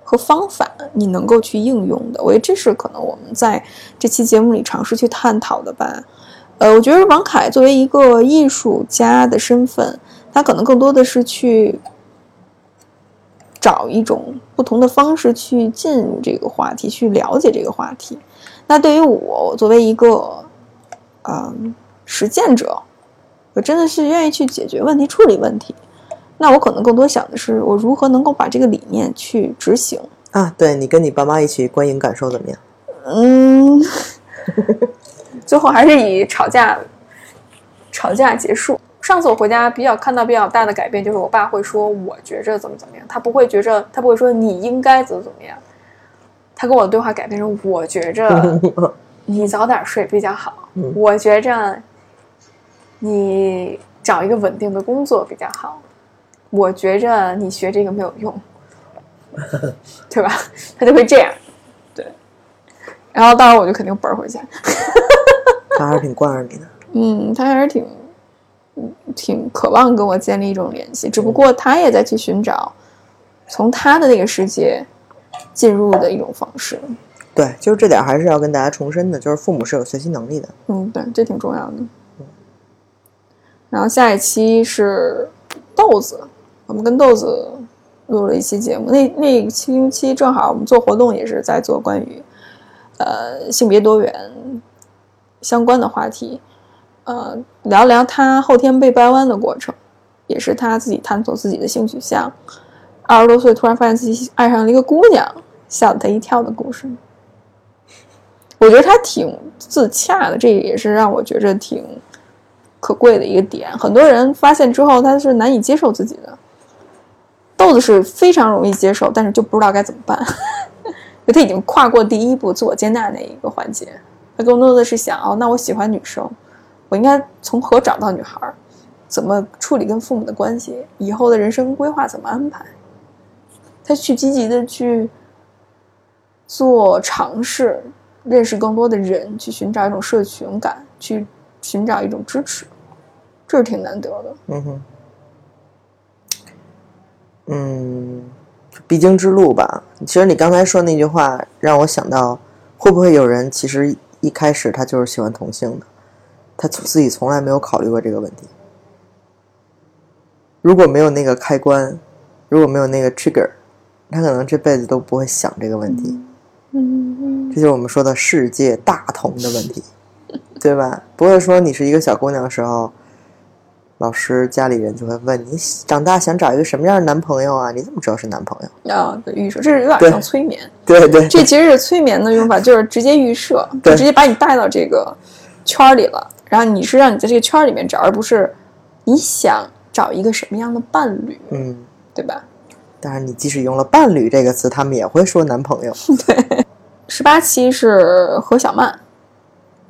和方法，你能够去应用的？我觉得这是可能我们在这期节目里尝试去探讨的吧。呃，我觉得王凯作为一个艺术家的身份，他可能更多的是去找一种不同的方式去进入这个话题，去了解这个话题。那对于我，我作为一个嗯实践者，我真的是愿意去解决问题、处理问题。那我可能更多想的是，我如何能够把这个理念去执行。啊，对你跟你爸妈一起观影感受怎么样？嗯，(laughs) 最后还是以吵架吵架结束。上次我回家比较看到比较大的改变，就是我爸会说我觉着怎么怎么样，他不会觉着他不会说你应该怎么怎么样，他跟我的对话改变成我觉着 (laughs) 你早点睡比较好，嗯我觉着你找一个稳定的工作比较好，我觉着你学这个没有用，(laughs) 对吧？他就会这样，对。然后到时候我就肯定奔儿回去。他还是挺惯着你的。嗯，他还是挺嗯挺渴望跟我建立一种联系，只不过他也在去寻找从他的那个世界进入的一种方式。对，就是这点还是要跟大家重申的，就是父母是有学习能力的。嗯，对，这挺重要的。嗯然后下一期是豆子，我们跟豆子录了一期节目，那那个星期正好我们做活动，也是在做关于呃性别多元相关的话题，呃，聊聊他后天被掰弯的过程，也是他自己探索自己的性取向，二十多岁突然发现自己爱上了一个姑娘，吓了他一跳的故事。我觉得他挺自洽的，这也是让我觉着挺可贵的一个点。很多人发现之后，他是难以接受自己的。豆子是非常容易接受，但是就不知道该怎么办。(laughs) 就他已经跨过第一步自我接纳那一个环节，他更多的是想哦，那我喜欢女生，我应该从何找到女孩？怎么处理跟父母的关系？以后的人生规划怎么安排？他去积极的去做尝试，认识更多的人，去寻找一种社群感，去寻找一种支持，这是挺难得的。嗯哼，嗯，必经之路吧。其实你刚才说那句话，让我想到，会不会有人其实一开始他就是喜欢同性的，他自己从来没有考虑过这个问题。如果没有那个开关，如果没有那个 trigger，他可能这辈子都不会想这个问题。嗯，这就是我们说的世界大同的问题，对吧？不会说你是一个小姑娘的时候，老师、家里人就会问你长大想找一个什么样的男朋友啊？你怎么知道是男朋友？啊，对，预设，这是有点像催眠。对对，这其实是催眠的用法，就是直接预设，就直接把你带到这个圈儿里了。然后你是让你在这个圈儿里面找，而不是你想找一个什么样的伴侣，嗯。对吧？当然，你即使用了“伴侣”这个词，他们也会说男朋友。(laughs) 对十八期是何小曼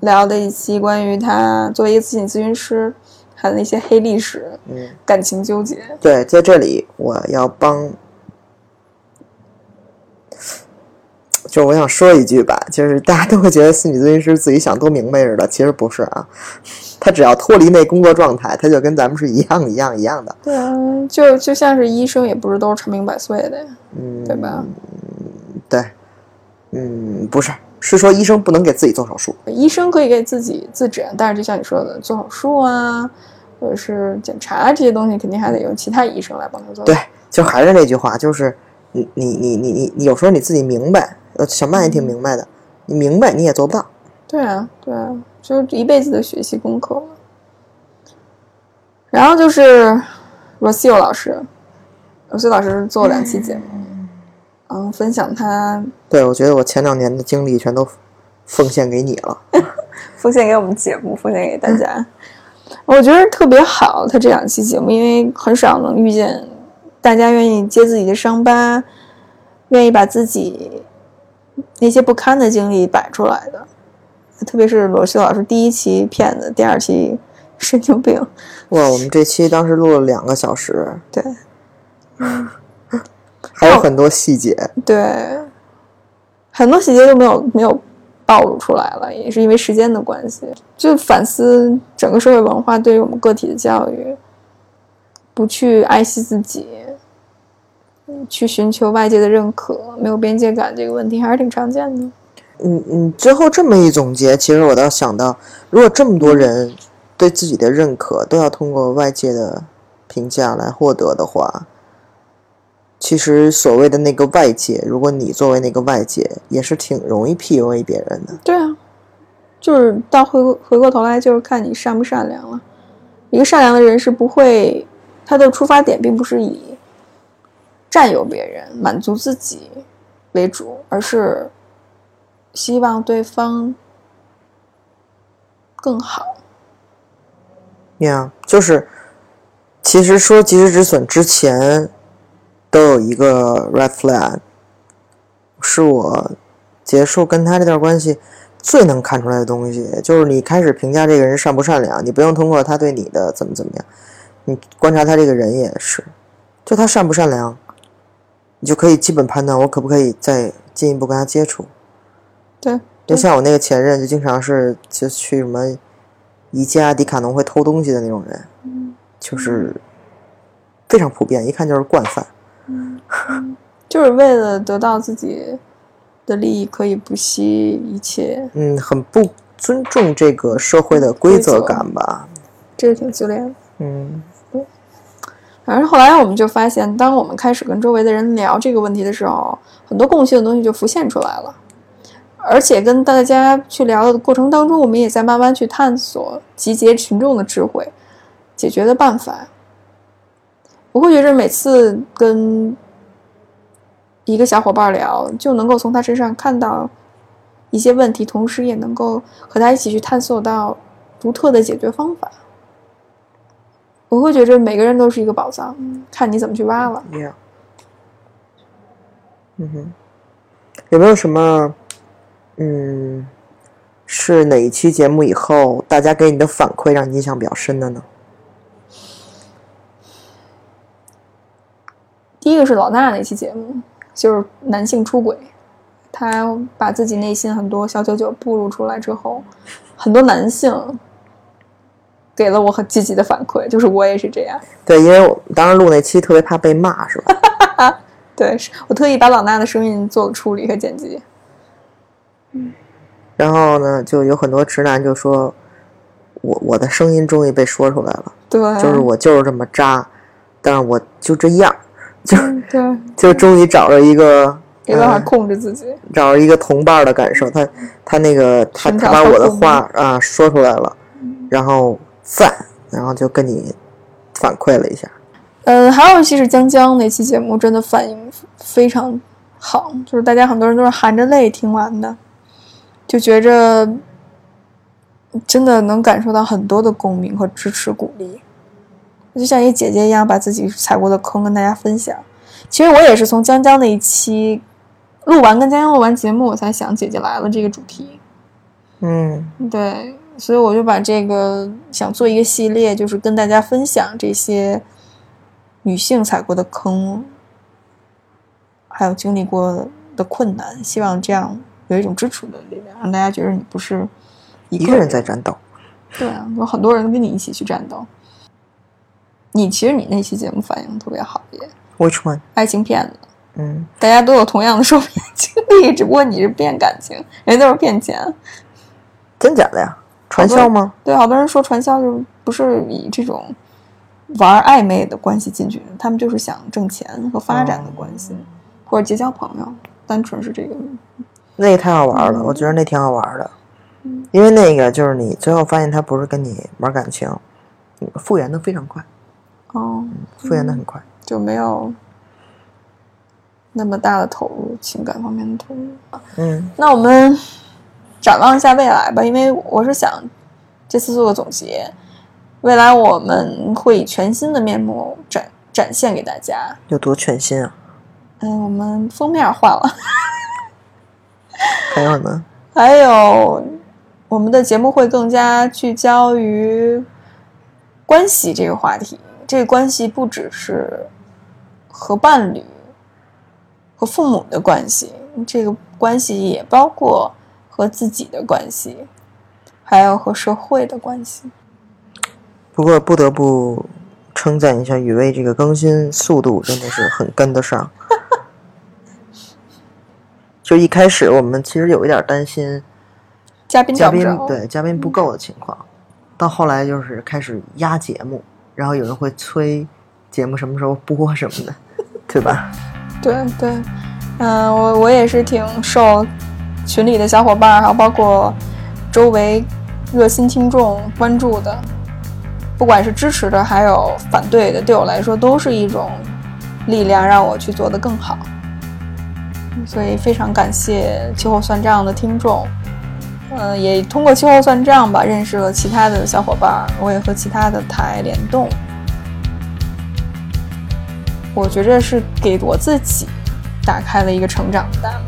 聊的一期关于她作为一个心理咨询师，她的那些黑历史、嗯，感情纠结。对，在这里我要帮，就是我想说一句吧，就是大家都会觉得心理咨询师自己想多明白似的，其实不是啊。他只要脱离那工作状态，他就跟咱们是一样一样一样的。对啊，就就像是医生，也不是都是长命百岁的呀，嗯，对吧？对，嗯，不是，是说医生不能给自己做手术。医生可以给自己自诊，但是就像你说的，做手术啊，或者是检查这些东西，肯定还得用其他医生来帮他做。对，就还是那句话，就是你你你你你你有时候你自己明白，呃，小曼也挺明白的，你明白你也做不到。对啊，对啊，就是一辈子的学习功课了。然后就是 Rocio 老师，Rocio 老师做了两期节目，嗯，分享他对，我觉得我前两年的经历全都奉献给你了。(laughs) 奉献给我们节目，奉献给大家。我觉得特别好，他这两期节目，因为很少能遇见大家愿意揭自己的伤疤，愿意把自己那些不堪的经历摆出来的。特别是罗旭老师第一期骗子，第二期神经病，哇，我们这期当时录了两个小时，对 (laughs) 还有很多细节。对，很多细节都没有没有暴露出来了，也是因为时间的关系。就反思整个社会文化对于我们个体的教育，不去爱惜自己，去寻求外界的认可，没有边界感这个问题还是挺常见的。嗯嗯，最后这么一总结，其实我倒想到，如果这么多人对自己的认可都要通过外界的评价来获得的话，其实所谓的那个外界，如果你作为那个外界，也是挺容易 PUA 别人的。对啊，就是到回过回过头来，就是看你善不善良了。一个善良的人是不会，他的出发点并不是以占有别人、满足自己为主，而是希望对方更好。Yeah，、就是其实说及时止损之前，都有一个 red flag，是我结束跟他这段关系最能看出来的东西，就是你开始评价这个人善不善良，你不用通过他对你的怎么怎么样，你观察他这个人也是，就他善不善良，你就可以基本判断我可不可以再进一步跟他接触。对，就像我那个前任，就经常是就去什么宜家、迪卡侬会偷东西的那种人，就是非常普遍，一看就是惯犯。就是为了得到自己的利益，可以不惜一切，嗯，很不尊重这个社会的规则感吧。这个挺自恋的。嗯反正后来我们就发现，当我们开始跟周围的人聊这个问题的时候，很多共性的东西就浮现出来了。而且跟大家去聊的过程当中，我们也在慢慢去探索集结群众的智慧，解决的办法。我会觉着每次跟一个小伙伴聊，就能够从他身上看到一些问题，同时也能够和他一起去探索到独特的解决方法。我会觉着每个人都是一个宝藏，看你怎么去挖了。，Yeah。嗯哼，有没有什么，嗯，是哪一期节目以后大家给你的反馈让你印象比较深的呢？第一个是老衲那期节目，就是男性出轨，他把自己内心很多小九九暴露出来之后，很多男性给了我很积极的反馈，就是我也是这样。对，因为我当时录那期特别怕被骂，是吧？(laughs) 对，是我特意把老衲的声音做了处理和剪辑。嗯然后呢，就有很多直男就说，我我的声音终于被说出来了，对，就是我就是这么渣，但是我就这样，就嗯 (laughs) 对，就终于找着一个没办法嗯控制自己。找着一个同伴的感受，他他那个他他把我的话啊说出来了，然后赞，然后就跟你反馈了一下，嗯，还有一期是江江那期节目，真的反应非常好，就是大家很多人都是含着泪听完的，就觉着真的能感受到很多的共鸣和支持鼓励，就像一姐姐一样，把自己踩过的坑跟大家分享。其实我也是从江江那一期录完，跟江江录完节目，我才想姐姐来了这个主题。嗯对，所以我就把这个想做一个系列，就是跟大家分享这些女性踩过的坑，还有经历过的困难，希望这样有一种支持的力量，让大家觉得你不是一个人在战斗，对啊，有很多人跟你一起去战斗。你其实你那期节目反应特别好耶，，Which one？爱情骗子，嗯，大家都有同样的受骗经历，只不过你是骗感情，人家都是骗钱。真假的呀？传销吗？对，好多人说传销就不是以这种玩暧昧的关系进去的，他们就是想挣钱和发展的关系，或者结交朋友，单纯是这个。那个太好玩了，我觉得那挺好玩的，因为那个就是你最后发现他不是跟你玩感情，嗯复原的非常快，哦，复原的很快。就没有那么大的投入，情感方面的投入。嗯那我们展望一下未来吧，因为我是想这次做个总结，未来我们会以全新的面目展展现给大家。有多全新啊？嗯，我们封面换了。(laughs) 还有呢？还有，我们的节目会更加聚焦于关系这个话题。这个关系不只是和伴侣、和父母的关系，这个关系也包括和自己的关系，还有和社会的关系。不过不得不称赞一下雨薇这个更新速度真的是很跟得上。(laughs) 就一开始我们其实有一点担心嘉宾嘉宾找不着，对嘉宾不够的情况，到后来就是开始压节目，然后有人会催节目什么时候播什么的，对吧？对对，嗯、我我也是挺受群里的小伙伴，还有包括周围热心听众关注的，不管是支持的，还有反对的，对我来说都是一种力量，让我去做的更好。所以非常感谢气候算账的听众，嗯，也通过气候算账吧认识了其他的小伙伴，我也和其他的台联动，我觉着是给我自己打开了一个成长的大门。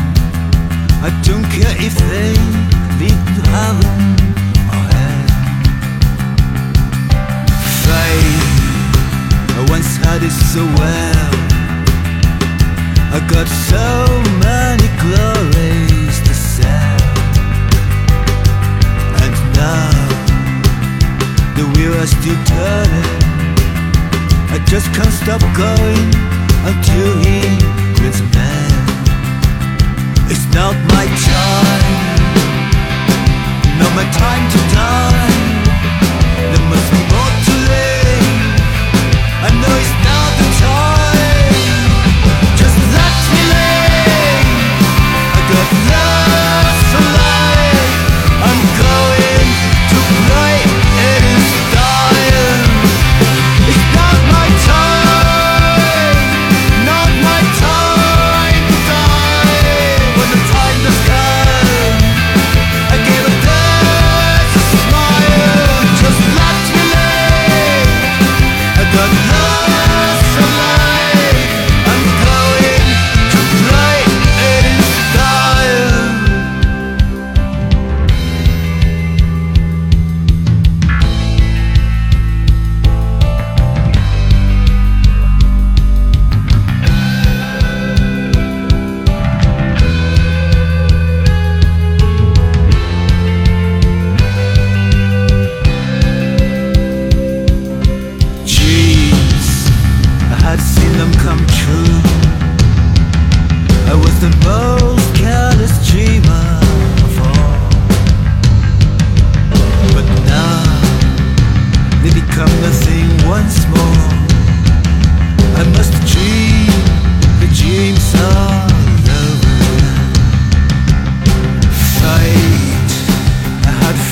I don't care if they beat heaven or hell. Fate, I once had it so well. I got so many glories to sell, and now the wheel is still turning. I just can't stop going until he brings a man. It's not my time. Not my time to die. There must be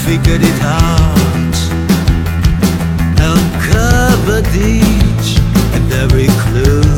figured it out. Uncovered each and every clue.